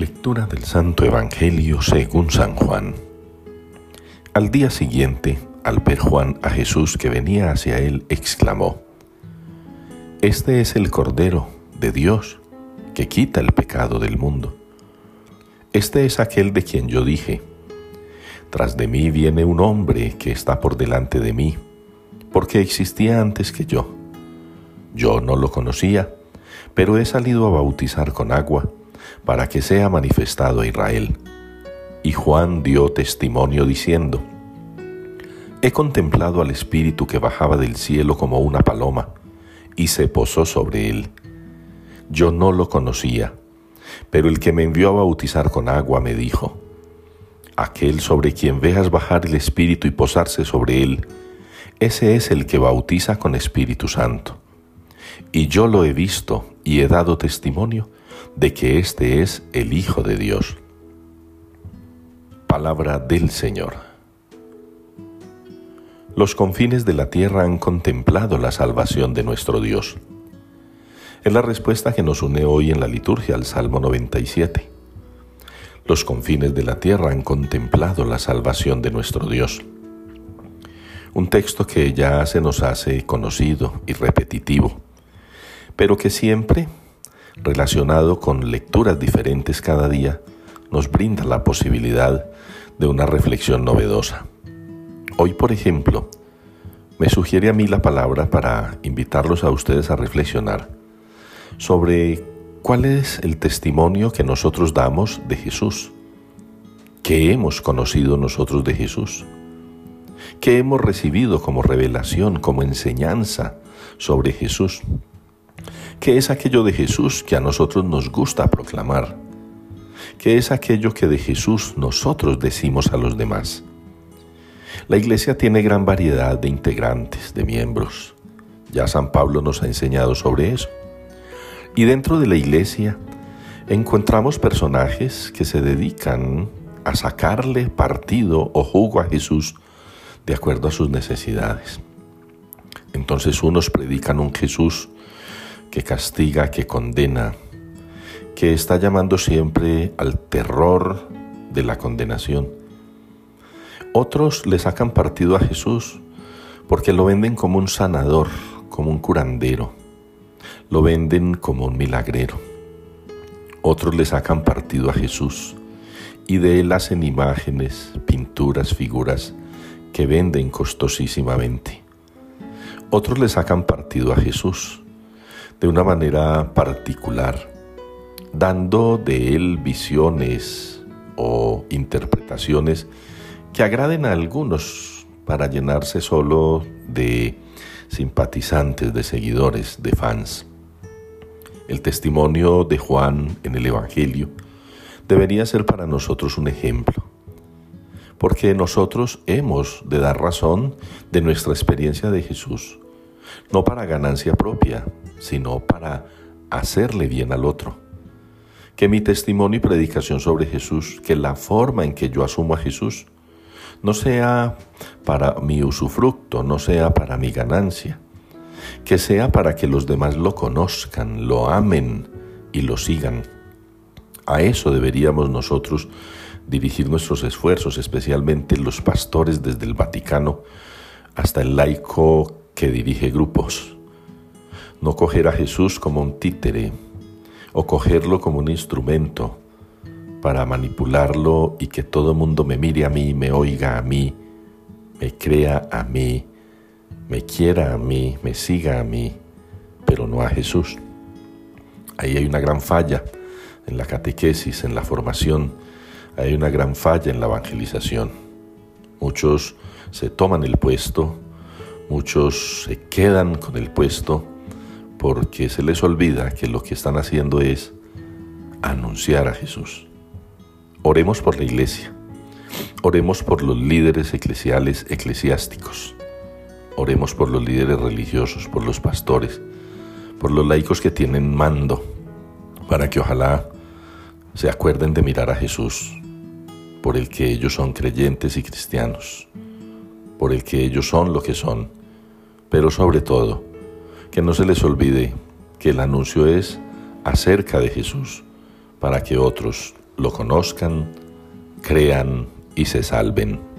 Lectura del Santo Evangelio según San Juan. Al día siguiente, al ver Juan a Jesús que venía hacia él, exclamó, Este es el Cordero de Dios que quita el pecado del mundo. Este es aquel de quien yo dije, Tras de mí viene un hombre que está por delante de mí, porque existía antes que yo. Yo no lo conocía, pero he salido a bautizar con agua para que sea manifestado a Israel. Y Juan dio testimonio diciendo, He contemplado al Espíritu que bajaba del cielo como una paloma y se posó sobre él. Yo no lo conocía, pero el que me envió a bautizar con agua me dijo, Aquel sobre quien veas bajar el Espíritu y posarse sobre él, ese es el que bautiza con Espíritu Santo. Y yo lo he visto y he dado testimonio de que este es el Hijo de Dios. Palabra del Señor. Los confines de la tierra han contemplado la salvación de nuestro Dios. Es la respuesta que nos une hoy en la liturgia al Salmo 97. Los confines de la tierra han contemplado la salvación de nuestro Dios. Un texto que ya se nos hace conocido y repetitivo, pero que siempre relacionado con lecturas diferentes cada día, nos brinda la posibilidad de una reflexión novedosa. Hoy, por ejemplo, me sugiere a mí la palabra para invitarlos a ustedes a reflexionar sobre cuál es el testimonio que nosotros damos de Jesús, qué hemos conocido nosotros de Jesús, qué hemos recibido como revelación, como enseñanza sobre Jesús. ¿Qué es aquello de Jesús que a nosotros nos gusta proclamar? ¿Qué es aquello que de Jesús nosotros decimos a los demás? La iglesia tiene gran variedad de integrantes, de miembros. Ya San Pablo nos ha enseñado sobre eso. Y dentro de la iglesia encontramos personajes que se dedican a sacarle partido o jugo a Jesús de acuerdo a sus necesidades. Entonces unos predican un Jesús que castiga, que condena, que está llamando siempre al terror de la condenación. Otros le sacan partido a Jesús porque lo venden como un sanador, como un curandero, lo venden como un milagrero. Otros le sacan partido a Jesús y de él hacen imágenes, pinturas, figuras que venden costosísimamente. Otros le sacan partido a Jesús de una manera particular, dando de él visiones o interpretaciones que agraden a algunos para llenarse solo de simpatizantes, de seguidores, de fans. El testimonio de Juan en el Evangelio debería ser para nosotros un ejemplo, porque nosotros hemos de dar razón de nuestra experiencia de Jesús, no para ganancia propia, sino para hacerle bien al otro. Que mi testimonio y predicación sobre Jesús, que la forma en que yo asumo a Jesús, no sea para mi usufructo, no sea para mi ganancia, que sea para que los demás lo conozcan, lo amen y lo sigan. A eso deberíamos nosotros dirigir nuestros esfuerzos, especialmente los pastores desde el Vaticano hasta el laico que dirige grupos no coger a Jesús como un títere o cogerlo como un instrumento para manipularlo y que todo el mundo me mire a mí, me oiga a mí, me crea a mí, me quiera a mí, me siga a mí, pero no a Jesús. Ahí hay una gran falla en la catequesis, en la formación, hay una gran falla en la evangelización. Muchos se toman el puesto, muchos se quedan con el puesto, porque se les olvida que lo que están haciendo es anunciar a Jesús. Oremos por la iglesia, oremos por los líderes eclesiales eclesiásticos, oremos por los líderes religiosos, por los pastores, por los laicos que tienen mando, para que ojalá se acuerden de mirar a Jesús, por el que ellos son creyentes y cristianos, por el que ellos son lo que son, pero sobre todo, que no se les olvide que el anuncio es acerca de Jesús para que otros lo conozcan, crean y se salven.